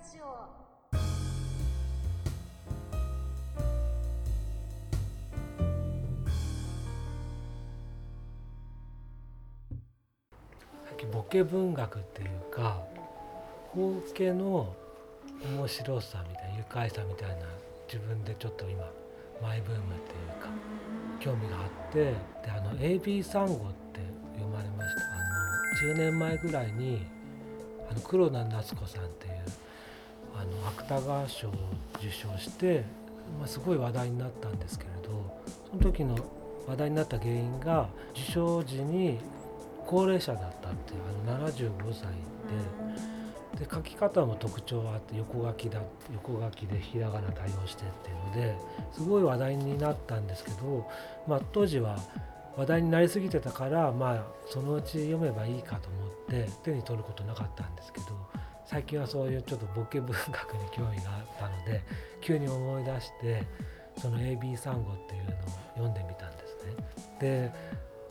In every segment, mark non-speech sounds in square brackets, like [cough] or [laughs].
ジオ。ボケ文学っていうか包茎の面白さみたいな愉快さみたいな自分でちょっと今マイブームっていうか興味があってであの AB サンゴって読まれました。あの10年前ぐらいにあの黒田夏子さんっていうあの芥川賞を受賞して、まあ、すごい話題になったんですけれどその時の話題になった原因が受賞時に高齢者だったっていうあの75歳でで書き方も特徴があって横書きだ横書きでひらがな対応してっていうのですごい話題になったんですけど、まあ、当時は話題になりすぎてたからまあそのうち読めばいいかと思って手に取ることなかったんですけど最近はそういうちょっとボケ文学に興味があったので [laughs] 急に思い出してその AB サンゴっていうのを読んでみたんですね。で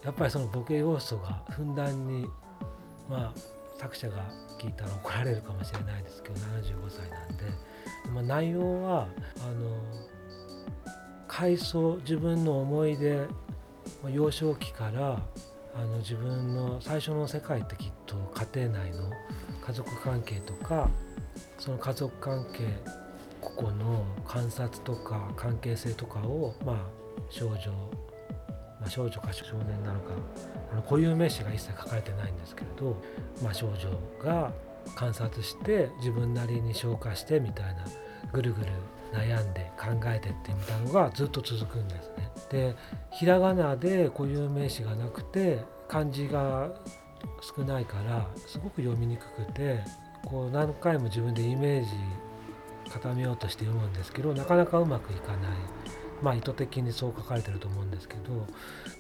やっぱりそのボケ要素がふんだんにまあ作者が聞いたら怒られるかもしれないですけど75歳なんで、まあ、内容はあの回想自分の思い出幼少期からあの自分の最初の世界ってきっと家庭内の家族関係とかその家族関係個々の観察とか関係性とかをまあ少女まあ、少女か少年なのかあの固有名詞が一切書かれてないんですけれど、まあ、少女が観察して自分なりに消化してみたいなぐるぐる悩んで考えてってみたのがずっと続くんですね。でひらがなで固有名詞がなくて漢字が少ないからすごく読みにくくてこう何回も自分でイメージ固めようとして読むんですけどなかなかうまくいかない。まあ、意図的にそう書かれてると思うんですけど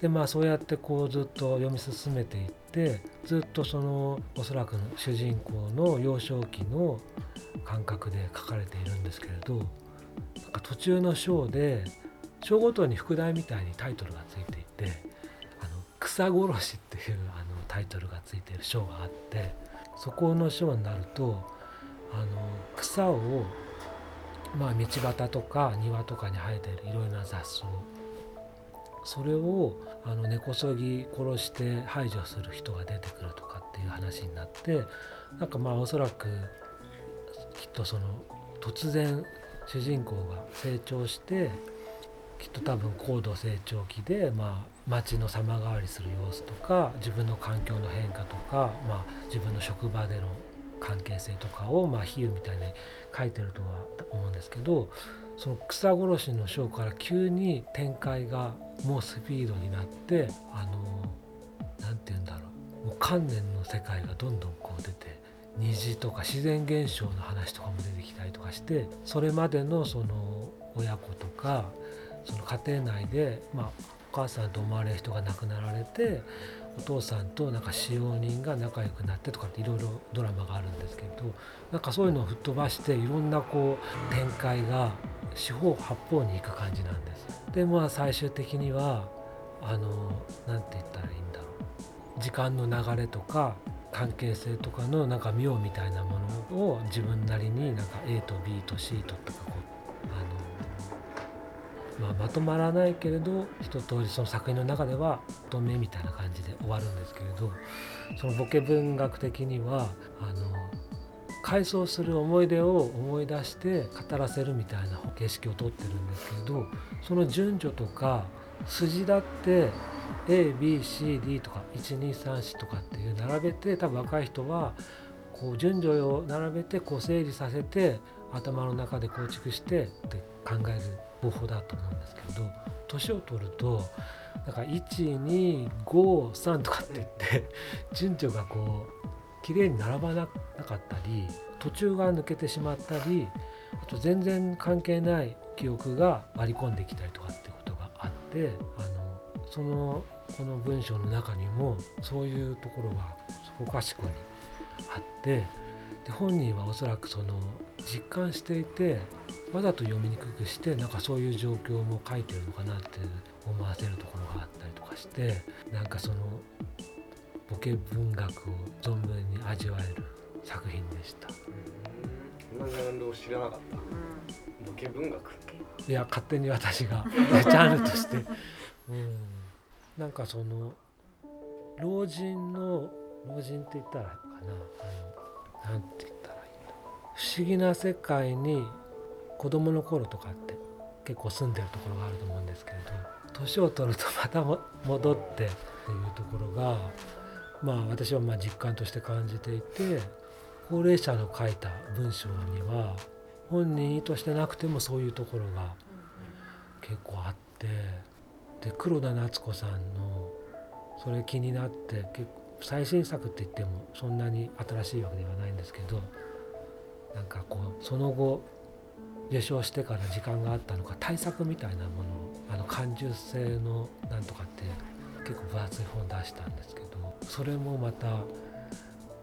でまあそうやってこうずっと読み進めていってずっとそのおそらく主人公の幼少期の感覚で書かれているんですけれどなんか途中の章で章ごとに副題みたいにタイトルがついていて「あの草殺し」っていうあのタイトルがついてる章があってそこの章になるとあの草をまあ、道端とか庭とかに生えてるいろいろな雑草。それをあの根こそぎ殺して排除する人が出てくるとかっていう話になってなんかまあおそらくきっとその突然主人公が成長してきっと多分高度成長期で、まあ、街の様変わりする様子とか自分の環境の変化とか、まあ、自分の職場での関係性とかを、まあ、比喩みたいに書いてるとは思うんですけどその草殺しの章から急に展開がもうスピードになってあの何て言うんだろう。もう観念の世界がどんどんこう出て虹とか自然現象の話とかも出てきたりとかしてそれまでのその親子とかその家庭内で、まあ、お母さんと思われる人が亡くなられてお父さんとなんか使用人が仲良くなってとかっていろいろドラマがあるんですけれどなんかそういうのを吹っ飛ばしていろんなこう展開が四方八方に行く感じなんです。でまあ最終的にはあの何て言ったらいいんだろう時間の流れとか関係性とかのなんか妙みたいなものを自分なりになんか A と B と C ととかまあ、まとまらないけれど一通りその作品の中では止めみたいな感じで終わるんですけれどそのボケ文学的にはあの回想する思い出を思い出して語らせるみたいな形式をとってるんですけれどその順序とか筋だって ABCD とか1234とかっていう並べて多分若い人はこう順序を並べてこう整理させて頭の中で構築してって考える方法だと思うんですけど年を取るとなんか1253とかって言って順序がこう綺麗に並ばなかったり途中が抜けてしまったりあと全然関係ない記憶が割り込んできたりとかってことがあってあのそのこの文章の中にもそういうところがそこかしこにあってで本人はおそらくその実感していてわざと読みにくくしてなんかそういう状況も書いてるのかなって思わせるところがあったりとかしてなんかそのボケ文学を存分に味わえる作品でした。漫画がンルを知らなかった。ボケ文学。いや勝手に私が [laughs] ジャンルとして、うん、なんかその老人の老人って言ったらかな。あのなんて言ったらいいんだ不思議な世界に子供の頃とかって結構住んでるところがあると思うんですけれど年を取るとまた戻ってっていうところがまあ私はまあ実感として感じていて高齢者の書いた文章には本人意図してなくてもそういうところが結構あってで黒田夏子さんのそれ気になって結構最新作って言ってもそんなに新しいわけではないんですけどなんかこうその後受賞してから時間があったのか対策みたいなものをあの感受性のなんとかって結構分厚い本出したんですけどそれもまた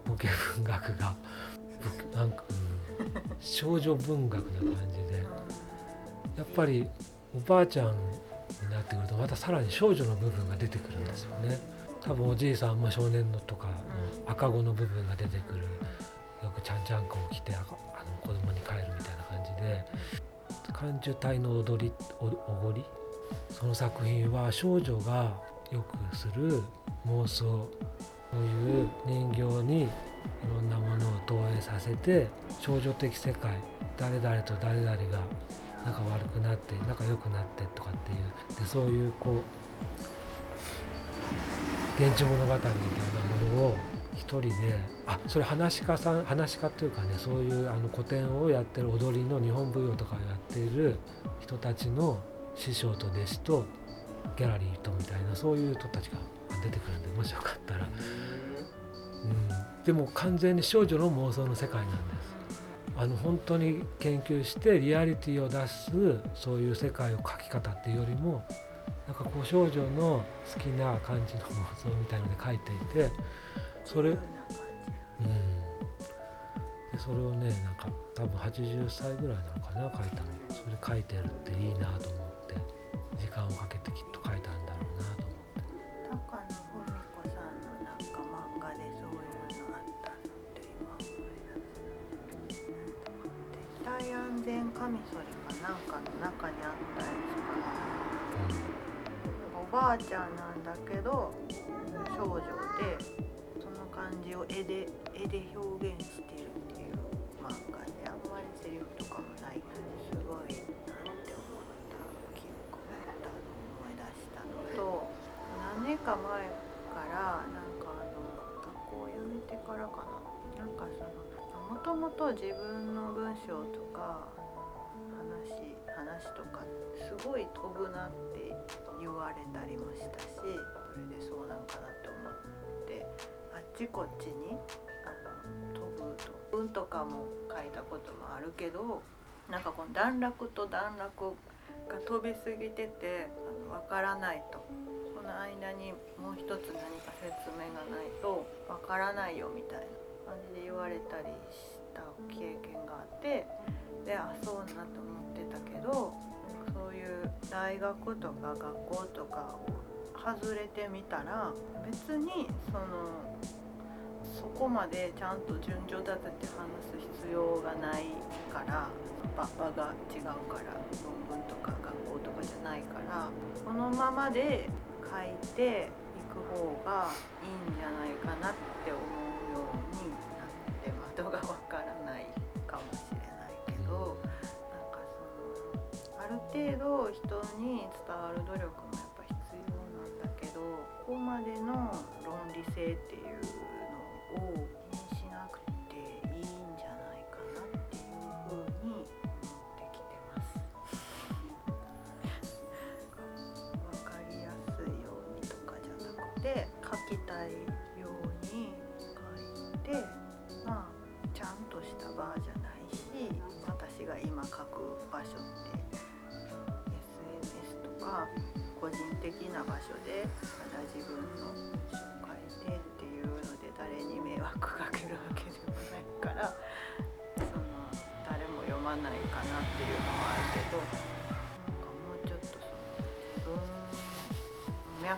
ボケ文学がなんか、うん、少女文学な感じでやっぱりおばあちゃんになってくるとまたさらに少女の部分が出てくるんですよね。多分おじいさんも少年のとかの赤子の部分が出てくるよくちゃんちゃんこを着てあの子供に帰るみたいな感じで感受体の踊りおごり？その作品は少女がよくする妄想こういう人形にいろんなものを投影させて少女的世界誰々と誰々が仲悪くなって仲良くなってとかっていうでそういうこう現地物語みたいなものを一人であそれ話家さん話家っていうかねそういうあの古典をやってる踊りの日本舞踊とかをやっている人たちの師匠と弟子とギャラリーとみたいなそういう人たちが出てくるんでもしよかったら、うん、でも完全に少女の妄想の世界なんです。あの本当に研究してリアリティを出すそういう世界を描き方っていうよりもなんかこう少女の好きな感じの妄想みたいので描いていてそれうん。でそれをねなんか多分80歳ぐらいなのかな描いたの。それ描いてるっていいなと思って時間をかけてきっと描いたんだろうなと思って。高野文子さんのなんか漫画でそういうのあったのって今思い出す。絶対安全カミソリかなんかの中にあっばあちゃんなんだけど少女でその感じを絵で絵で表現してるっていう漫画であんまりセリフとかもないすごいなんて思った記憶があったのを思い出したのと何年か前からなんかあの学校を辞めてからかな。なんかそのもともと自分の文章とか話話とかすごい飛ぶなって言われたりもしたしそれでそうなんかなって思ってあっちこっちにあの飛ぶと文とかも書いたこともあるけどなんかこの段落と段落が飛びすぎててあの分からないとこの間にもう一つ何か説明がないと分からないよみたいな感じで言われたりした経験があってであそうなと思ってたけどそういう大学とか学校とかを外れてみたら別にそのそこまでちゃんと順序立てて話す必要がないから場場が違うから論文とか学校とかじゃないからこのままで書いていく方がいいんじゃないかなって思うようになって窓がわからに伝わる努力もやっぱ必要なんだけどここまでの論理性っていう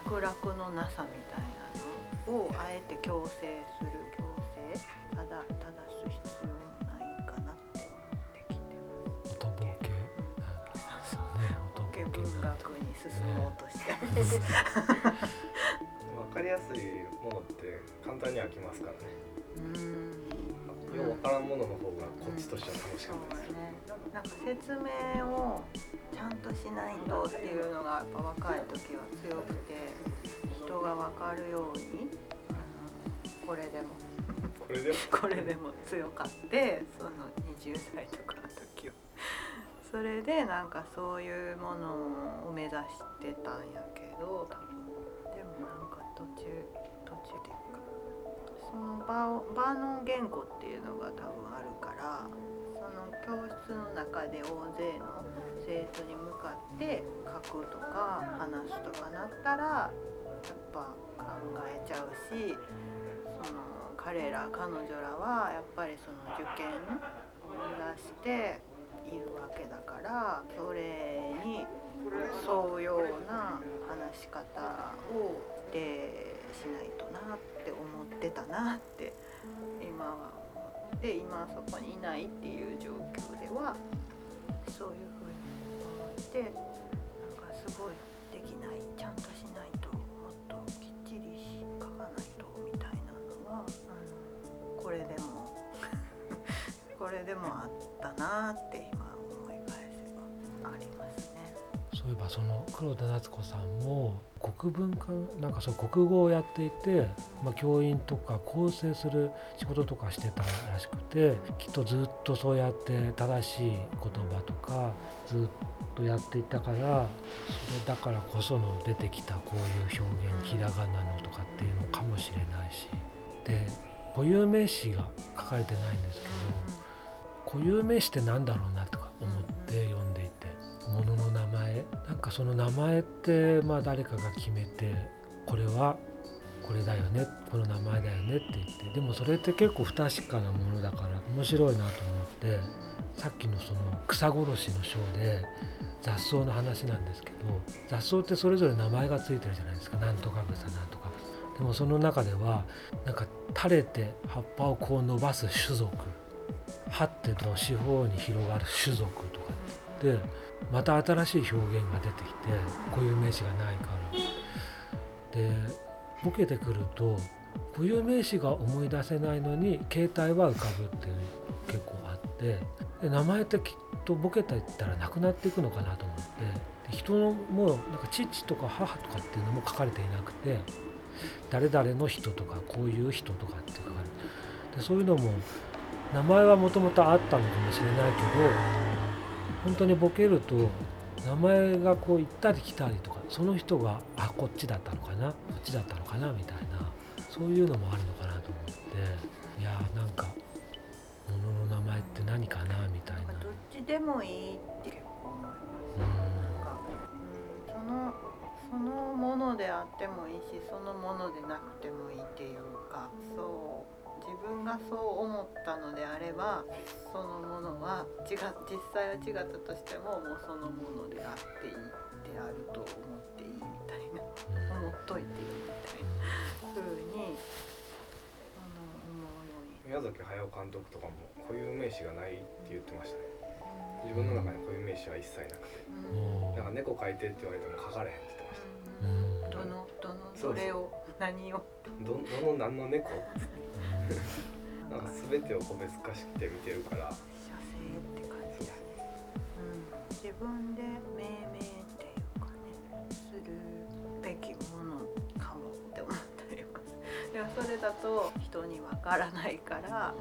脈絡のなさみたいなのをあえて強制する強制ただ正す必要ないかなって思ってきてます。音そケ、ね、文学に進もうとしてわ、[laughs] ね、かりやすいものって簡単に飽きます。からね。ん。よう分からんものの方がこっちとしては楽しかったです、うんうんね、なんか説明をちゃんとしないとっていうのがやっぱ若い時は強くて人が分かるようにこれでも。これでも？[laughs] これでも強かってその20代とかの時は。それでなんかそういうものを目指してたんやけど多分でもなんか途中途中っていうかその場を場の言語っていうのが多分あるから教室の中で大勢の生徒に向かって書くとか話すとかなったらやっぱ考えちゃうしその彼ら彼女らはやっぱりその受験を目指しているわけだからそれに沿うような話し方をでしないとなって思ってたなって今は思って今そこにいないっていう状況ではそういうふうに思ってなんかすごいできないちゃんとしないともっときっちり書かないとみたいなのはあのこれでも [laughs] これでもあったなって今思い返せばありますね。そういえばその黒田夏子さんも国文化なんかそう国語をやっていて、まあ、教員とか構成する仕事とかしてたらしくてきっとずっとそうやって正しい言葉とかずっとやっていたからそれだからこその出てきたこういう表現ひらがなのとかっていうのかもしれないし。で固有名詞が書かれてないんですけど固有名詞って何だろうなとかその名前ってまあ誰かが決めてこれはこれだよねこの名前だよねって言ってでもそれって結構不確かなものだから面白いなと思ってさっきのその草殺しの章で雑草の話なんですけど雑草ってそれぞれ名前がついてるじゃないですか。なんとか草なんとか草。でもその中ではなんか垂れて葉っぱをこう伸ばす種族葉ってと四方に広がる種族とかでまた新しい表現が出てきて固有名詞がないから。でボケてくると固有名詞が思い出せないのに携帯は浮かぶっていう結構あってで名前ってきっとボケていったらなくなっていくのかなと思ってで人のもうなんか父とか母とかっていうのも書かれていなくて誰々の人とかこういう人とかって書かれてでそういうのも名前はもともとあったのかもしれないけど本当にボケると名前がこう行ったり来たりとかその人があこっちだったのかなこっちだったのかなみたいなそういうのもあるのかなと思っていやーなんか物の名前って何かなみたいな。どっちでもいいって結構思います。うなん。そのそのものであってもいいしそのものでなくてもいいっていうかそう。自分がそう思ったのであればそのものは違実際は違ったとしてももうそのものであっていいであると思っていいみたいなん思っといていいみたいな風にあの思うように。宮崎駿監督とかも固有名詞がないって言ってましたね。自分の中に固有名詞は一切なくて。もなんか猫描いてって言われても描かれへんって言ってましうんどのどのどれを何を？どの何の猫？[laughs] なんか全てを個別化しくて見てるから。写生って感じだね、うん、自分で命名っていうかねするべきものかもって思ったりとかでもそれだと人にわからないから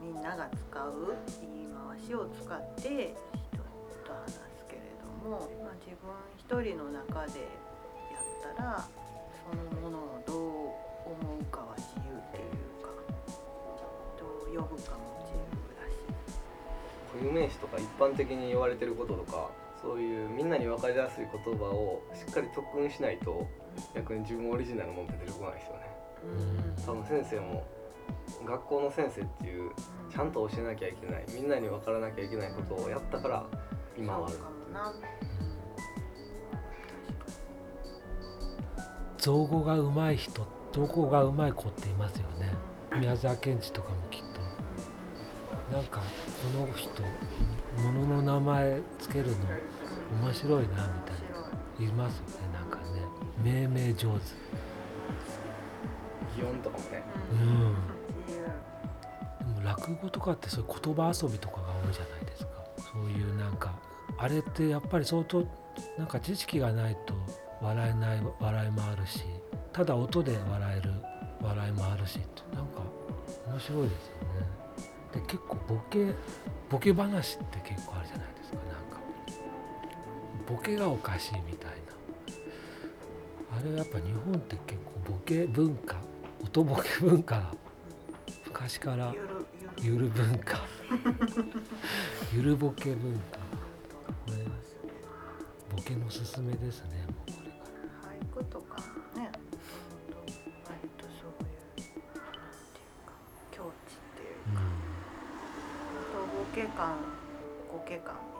みんなが使う言い回しを使って人と話すけれども、まあ、自分一人の中でやったらそのものをどう思うかは呼ぶかも自由だし。固有名詞とか一般的に言われてることとかそういうみんなに分かりやすい言葉をしっかり特訓しないと逆に自分オリジナルのものって出てこないですよね。多分先生も学校の先生っていうちゃんと教えなきゃいけないみんなに分からなきゃいけないことをやったから今はある。造語がうまい人造語がうまい子っていますよね。宮沢賢治とかもきっとなんかこの人物の名前つけるの面白いなみたいないいますよねなんかね。命名上手。擬音とかもねうん。でも落語とかってそういう言葉遊びとかが多いじゃないですかそういうなんかあれってやっぱり相当なんか知識がないと笑えない笑いもあるしただ音で笑える笑いもあるしなんか面白いですよね。で結構ボケボケ話って結構あるじゃないですか。なんかボケがおかしいみたいな。あれはやっぱ日本って結構ボケ文化音ボケ文化が昔からゆる文化。ゆるボケ文化、ボケのすすめですねもうこれから俳句とかね。とボケ感ボ